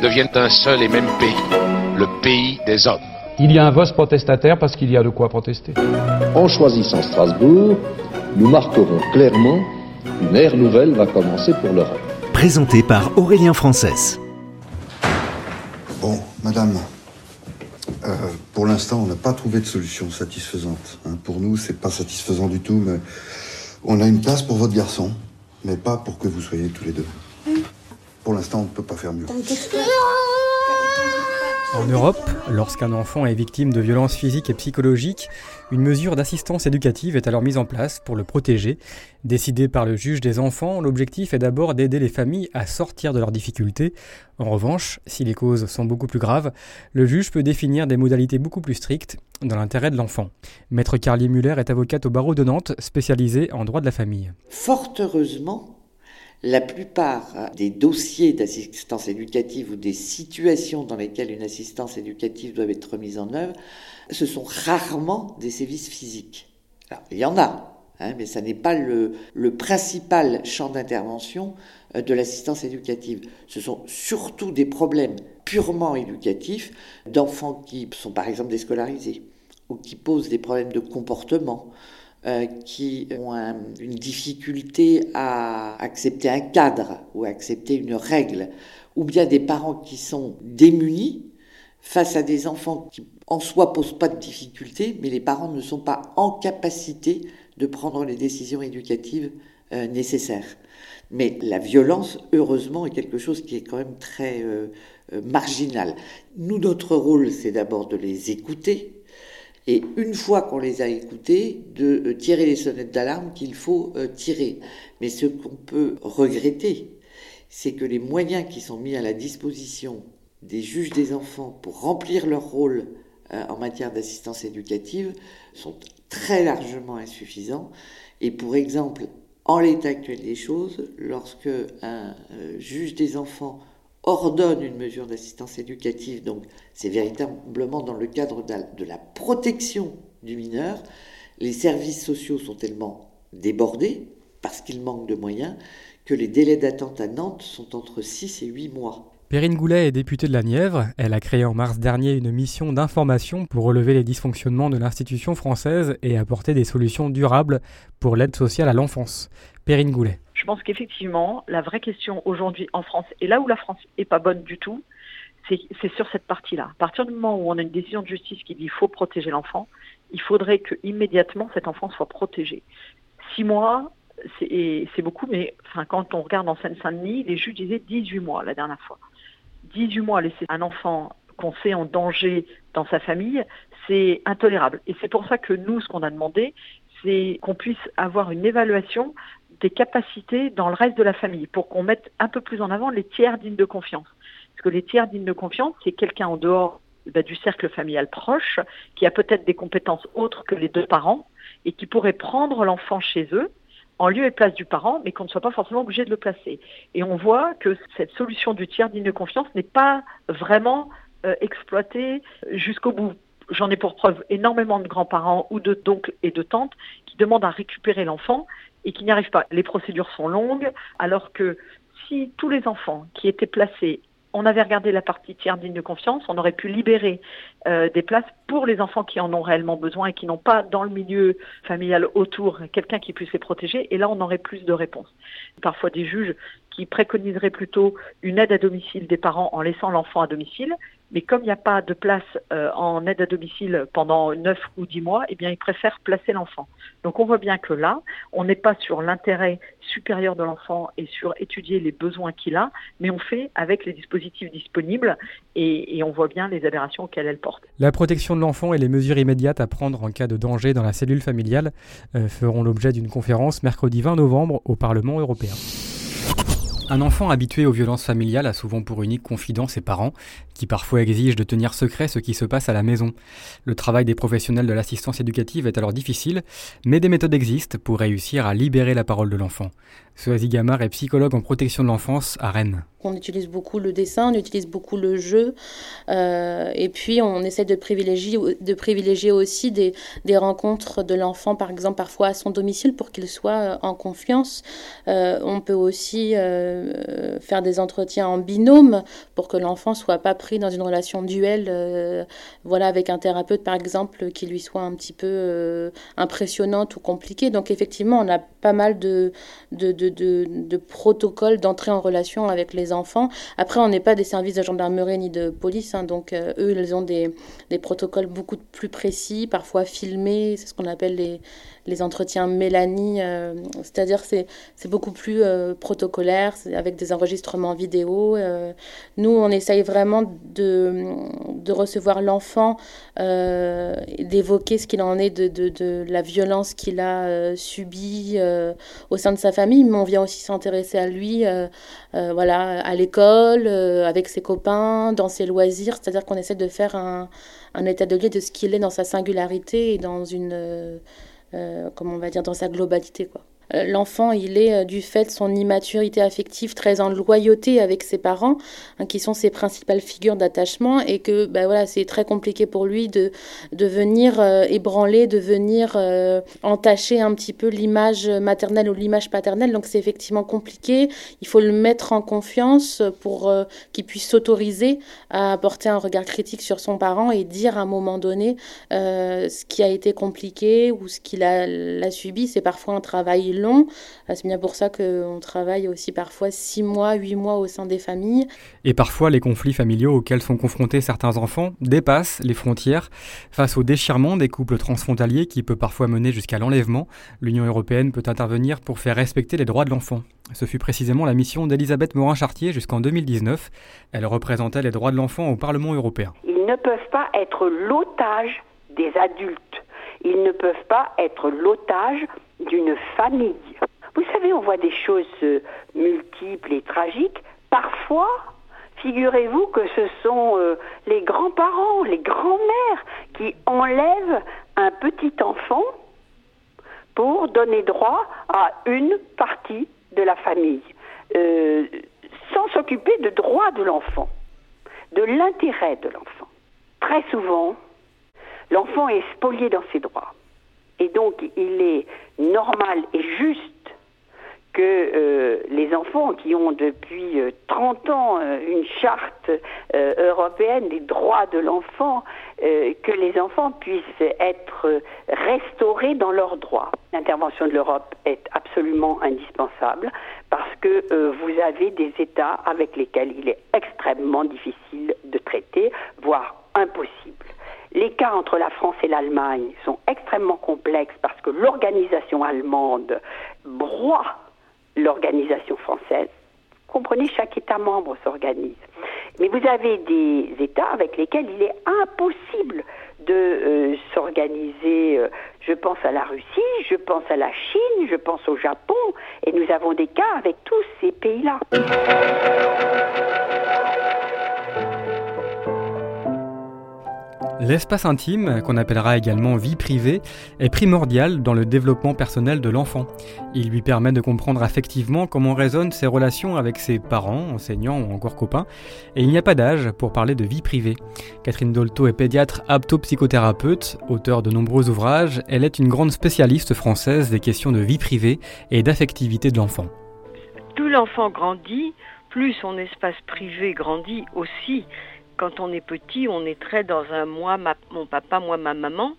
deviennent un seul et même pays, le pays des hommes. Il y a un vote protestataire parce qu'il y a de quoi protester. En choisissant Strasbourg, nous marquerons clairement qu'une ère nouvelle va commencer pour l'Europe. Présenté par Aurélien Frances. Bon, madame, euh, pour l'instant, on n'a pas trouvé de solution satisfaisante. Hein. Pour nous, c'est pas satisfaisant du tout, mais on a une place pour votre garçon, mais pas pour que vous soyez tous les deux. Pour l'instant, on ne peut pas faire mieux. En Europe, lorsqu'un enfant est victime de violences physiques et psychologiques, une mesure d'assistance éducative est alors mise en place pour le protéger. Décidée par le juge des enfants, l'objectif est d'abord d'aider les familles à sortir de leurs difficultés. En revanche, si les causes sont beaucoup plus graves, le juge peut définir des modalités beaucoup plus strictes dans l'intérêt de l'enfant. Maître Carlier Muller est avocate au barreau de Nantes, spécialisée en droit de la famille. Fort heureusement, la plupart des dossiers d'assistance éducative ou des situations dans lesquelles une assistance éducative doit être mise en œuvre, ce sont rarement des sévices physiques. Il y en a, hein, mais ça n'est pas le, le, principal champ d'intervention euh, de l'assistance éducative. Ce sont surtout des problèmes purement éducatifs d'enfants qui sont par exemple déscolarisés ou qui posent des problèmes de comportement euh, qui ont une difficulté à accepter un cadre ou accepter une règle, ou bien des parents qui sont démunis face à des enfants qui en soi posent pas de difficultés, mais les parents ne sont pas en capacité de prendre les décisions éducatives euh, nécessaires. Mais la violence, heureusement, est quelque chose qui est quand même très euh, marginal. Nous, notre rôle, c'est d'abord de les écouter, et une fois qu'on les a écoutés, de euh, tirer les sonnettes d'alarme qu'il faut euh, tirer. Mais ce qu'on peut regretter, c'est que les moyens qui sont mis à la disposition des juges des enfants pour remplir leur rôle euh, en matière d'assistance éducative sont très largement insuffisants. Et pour exemple, en l'état actuel des choses, lorsque un juge des enfants ordonne une mesure d'assistance éducative, donc c'est véritablement dans le cadre de la protection du mineur, les services sociaux sont tellement débordés, parce qu'ils manquent de moyens, que les délais d'attente à Nantes sont entre 6 et 8 mois. Perrine Goulet est députée de la Nièvre. Elle a créé en mars dernier une mission d'information pour relever les dysfonctionnements de l'institution française et apporter des solutions durables pour l'aide sociale à l'enfance. Perrine Goulet. Je pense qu'effectivement, la vraie question aujourd'hui en France, et là où la France est pas bonne du tout, c'est sur cette partie-là. À partir du moment où on a une décision de justice qui dit qu'il faut protéger l'enfant, il faudrait que immédiatement cet enfant soit protégé. Six mois, c'est beaucoup, mais enfin, quand on regarde en Seine-Saint-Denis, les juges disaient 18 mois la dernière fois. 18 mois laisser un enfant qu'on sait en danger dans sa famille, c'est intolérable. Et c'est pour ça que nous, ce qu'on a demandé, c'est qu'on puisse avoir une évaluation des capacités dans le reste de la famille pour qu'on mette un peu plus en avant les tiers dignes de confiance. Parce que les tiers dignes de confiance, c'est quelqu'un en dehors bah, du cercle familial proche qui a peut-être des compétences autres que les deux parents et qui pourrait prendre l'enfant chez eux en lieu et place du parent, mais qu'on ne soit pas forcément obligé de le placer. Et on voit que cette solution du tiers digne de confiance n'est pas vraiment euh, exploitée jusqu'au bout. J'en ai pour preuve énormément de grands-parents ou d'oncles et de tantes qui demandent à récupérer l'enfant et qui n'y arrivent pas. Les procédures sont longues, alors que si tous les enfants qui étaient placés on avait regardé la partie tiers digne de confiance, on aurait pu libérer euh, des places pour les enfants qui en ont réellement besoin et qui n'ont pas dans le milieu familial autour quelqu'un qui puisse les protéger. Et là, on aurait plus de réponses. Parfois des juges qui préconiseraient plutôt une aide à domicile des parents en laissant l'enfant à domicile. Mais comme il n'y a pas de place euh, en aide à domicile pendant 9 ou 10 mois, eh bien, ils préfèrent placer l'enfant. Donc on voit bien que là, on n'est pas sur l'intérêt supérieur de l'enfant et sur étudier les besoins qu'il a, mais on fait avec les dispositifs disponibles et, on voit bien les aberrations auxquelles elle porte. La protection de l'enfant et les mesures immédiates à prendre en cas de danger dans la cellule familiale euh, feront l'objet d'une conférence mercredi 20 novembre au Parlement européen. Un enfant habitué aux violences familiales a souvent pour unique confident ses parents, qui parfois exigent de tenir secret ce qui se passe à la maison. Le travail des professionnels de l'assistance éducative est alors difficile, mais des méthodes existent pour réussir à libérer la parole de l'enfant. Soazie Gamard est psychologue en protection de l'enfance à Rennes. On utilise beaucoup le dessin, on utilise beaucoup le jeu, euh, et puis on essaie de privilégier, de privilégier aussi des, des rencontres de l'enfant, par exemple parfois à son domicile, pour qu'il soit euh, en confiance. Euh, on peut aussi faire des entretiens en binôme pour que l'enfant soit pas pris dans une relation duel, voilà, avec un thérapeute par exemple, qui lui soit un petit peu impressionnante ou compliquée. Donc effectivement, on a pas mal de, de, de, de protocoles d'entrée en relation avec les enfants. Après, on n'est pas des services de gendarmerie ni de police, hein, donc euh, eux, ils ont des, des protocoles beaucoup plus précis, parfois filmés, c'est ce qu'on appelle les, les entretiens Mélanie, euh, c'est-à-dire c'est c'est beaucoup plus euh, protocolaire, avec des enregistrements vidéo. euh. nous, on essaye vraiment de, de recevoir l'enfant, d'évoquer ce qu'il en est de, de, de la violence qu'il a subie au sein de sa famille, mais on vient aussi s'intéresser à lui, voilà, à l'école, avec ses copains, dans ses loisirs, c'est-à-dire qu'on essaie de faire un, un état de lieu de ce qu'il est dans sa singularité et dans une euh, comment on va dire, dans sa globalité. Quoi. Euh, L'enfant, il est, euh, du fait de son immaturité affective, très en loyauté avec ses parents, hein, qui sont ses principales figures d'attachement, et que bah, voilà, c'est très compliqué pour lui de, de venir euh, ébranler, de venir entacher un petit peu l'image maternelle ou l'image paternelle. Donc c'est effectivement compliqué. Il faut le mettre en confiance pour qu'il puisse s'autoriser à porter un regard critique sur son parent et dire à un moment donné ce qui a été compliqué ou ce qu'il a, l'a subi. C'est parfois un travail long. Euh, C'est bien pour ça qu'on travaille aussi parfois six mois, huit mois au sein des familles. Et parfois, les conflits familiaux auxquels sont confrontés certains enfants dépassent les frontières. Face au déchirement des couples transfrontaliers qui peut parfois mener jusqu'à l'enlèvement, l'Union européenne peut intervenir pour faire respecter les droits de l'enfant. Ce fut précisément la mission d'Elisabeth Morin-Chartier jusqu'en 2019. Elle représentait les droits de l'enfant au Parlement européen. Ils ne peuvent pas être l'otage des adultes. Ils ne peuvent pas être l'otage d'une famille. Vous savez, on voit des choses euh, multiples et tragiques. Parfois, figurez-vous que ce sont euh, les grands-parents, les grands-mères qui enlèvent un petit enfant pour donner droit à une partie de la famille, euh, sans s'occuper de droits de l'enfant, de l'intérêt de l'enfant. Très souvent, l'enfant est spolié dans ses droits. Et donc, il est normal et juste que euh, les enfants qui ont depuis euh, 30 ans euh, une charte euh, européenne des droits de l'enfant, euh, que les enfants puissent être euh, restaurés dans leurs droits. L'intervention de l'Europe est absolument indispensable parce que euh, vous avez des États avec lesquels il est extrêmement difficile de traiter, voire impossible. Les cas entre la France et l'Allemagne sont extrêmement complexes parce que l'organisation allemande broie l'organisation française. Vous comprenez, chaque État membre s'organise. Mais vous avez des États avec lesquels il est impossible de euh, s'organiser. euh, je pense à la Russie, je pense à la Chine, je pense au Japon, et nous avons des cas avec tous ces pays-là. L'espace intime, qu'on appellera également vie privée, est primordial dans le développement personnel de l'enfant. Il lui permet de comprendre affectivement comment résonnent ses relations avec ses parents, enseignants ou encore copains, et il n'y a pas d'âge pour parler de vie privée. Catherine Dolto est pédiatre aptopsychothérapeute, auteure de nombreux ouvrages, elle est une grande spécialiste française des questions de vie privée et d'affectivité de l'enfant. Plus l'enfant grandit, plus son espace privé grandit aussi. Quand on est petit, on est très dans un moi, mon papa, moi, ma maman.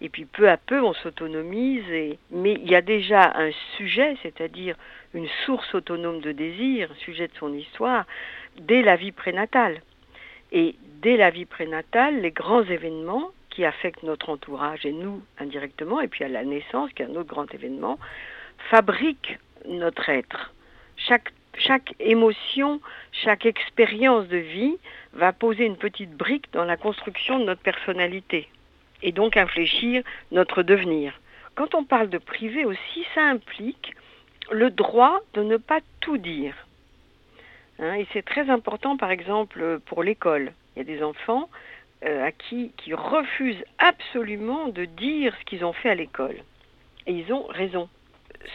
Et puis peu à peu, on s'autonomise. Mais il y a déjà un sujet, c'est-à-dire une source autonome de désir, sujet de son histoire, dès la vie prénatale. Et dès la vie prénatale, les grands événements qui affectent notre entourage et nous indirectement, et puis à la naissance, qui est un autre grand événement, fabriquent notre être. Chaque, chaque émotion, chaque expérience de vie va poser une petite brique dans la construction de notre personnalité et donc infléchir notre devenir. Quand on parle de privé aussi, ça implique le droit de ne pas tout dire. Hein, et c'est très important, par exemple, pour l'école. Il y a des enfants euh, à qui, qui refusent absolument de dire ce qu'ils ont fait à l'école. Et ils ont raison.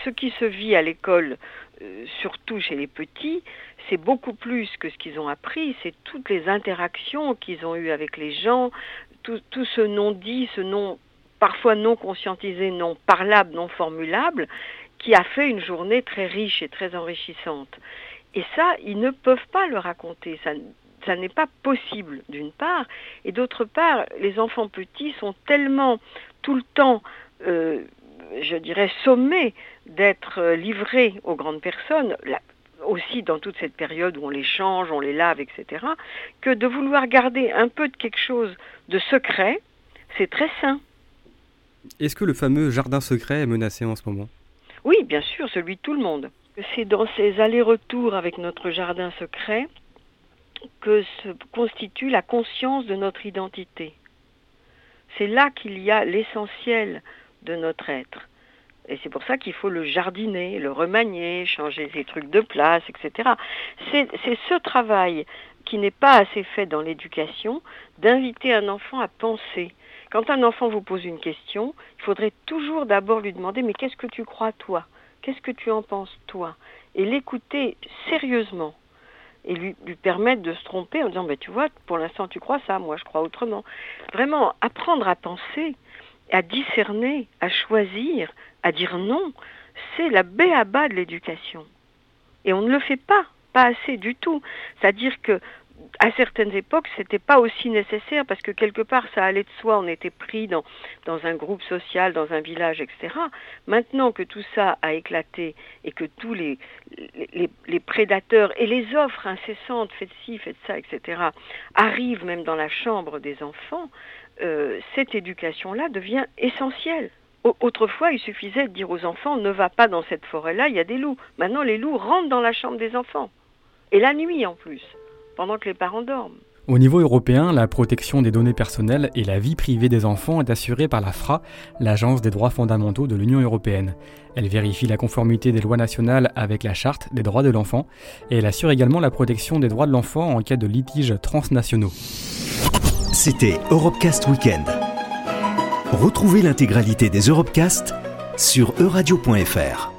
Ce qui se vit à l'école, euh, surtout chez les petits, c'est beaucoup plus que ce qu'ils ont appris, c'est toutes les interactions qu'ils ont eues avec les gens, tout, ce non-dit, ce non parfois non conscientisé, non parlable, non formulable, qui a fait une journée très riche et très enrichissante. Et ça, ils ne peuvent pas le raconter. Ça, ça n'est pas possible, d'une part. Et d'autre part, les enfants petits sont tellement tout le temps, euh, je dirais, sommés d'être euh, livrés aux grandes personnes, aussi dans toute cette période où on les change, on les lave, etc., que de vouloir garder un peu de quelque chose de secret, c'est très sain. Est-ce que le fameux jardin secret est menacé en ce moment? Oui, bien sûr, celui de tout le monde. C'est dans ces allers-retours avec notre jardin secret que se constitue la conscience de notre identité. C'est là qu'il y a l'essentiel de notre être. Et c'est pour ça qu'il faut le jardiner, le remanier, changer ses trucs de place, etc. C'est ce travail qui n'est pas assez fait dans l'éducation, d'inviter un enfant à penser. Quand un enfant vous pose une question, il faudrait toujours d'abord lui demander mais qu'est-ce que tu crois toi? Qu'est-ce que tu en penses toi? Et l'écouter sérieusement et lui, permettre de se tromper en disant ben, tu vois, pour l'instant tu crois ça, moi je crois autrement. Vraiment, apprendre à penser, à discerner, à choisir, à dire non, c'est la bas de l'éducation. Et on ne le fait pas, pas assez du tout. C'est-à-dire que à certaines époques, c'était pas aussi nécessaire parce que quelque part, ça allait de soi. On était pris dans, un groupe social, dans un village, etc. Maintenant que tout ça a éclaté et que tous les prédateurs et les offres incessantes, faites ci, faites ça, etc., arrivent même dans la chambre des enfants, euh, cette éducation-là devient essentielle. Autrefois, il suffisait de dire aux enfants ne va pas dans cette forêt-là, il y a des loups. Maintenant, les loups rentrent dans la chambre des enfants. Et la nuit en plus pendant que les parents dorment. Au niveau européen, la protection des données personnelles et la vie privée des enfants est assurée par la FRA, l'Agence des droits fondamentaux de l'Union européenne. Elle vérifie la conformité des lois nationales avec la Charte des droits de l'enfant et elle assure également la protection des droits de l'enfant en cas de litiges transnationaux. C'était Europecast Weekend. Retrouvez l'intégralité des Europecast sur euradio.fr.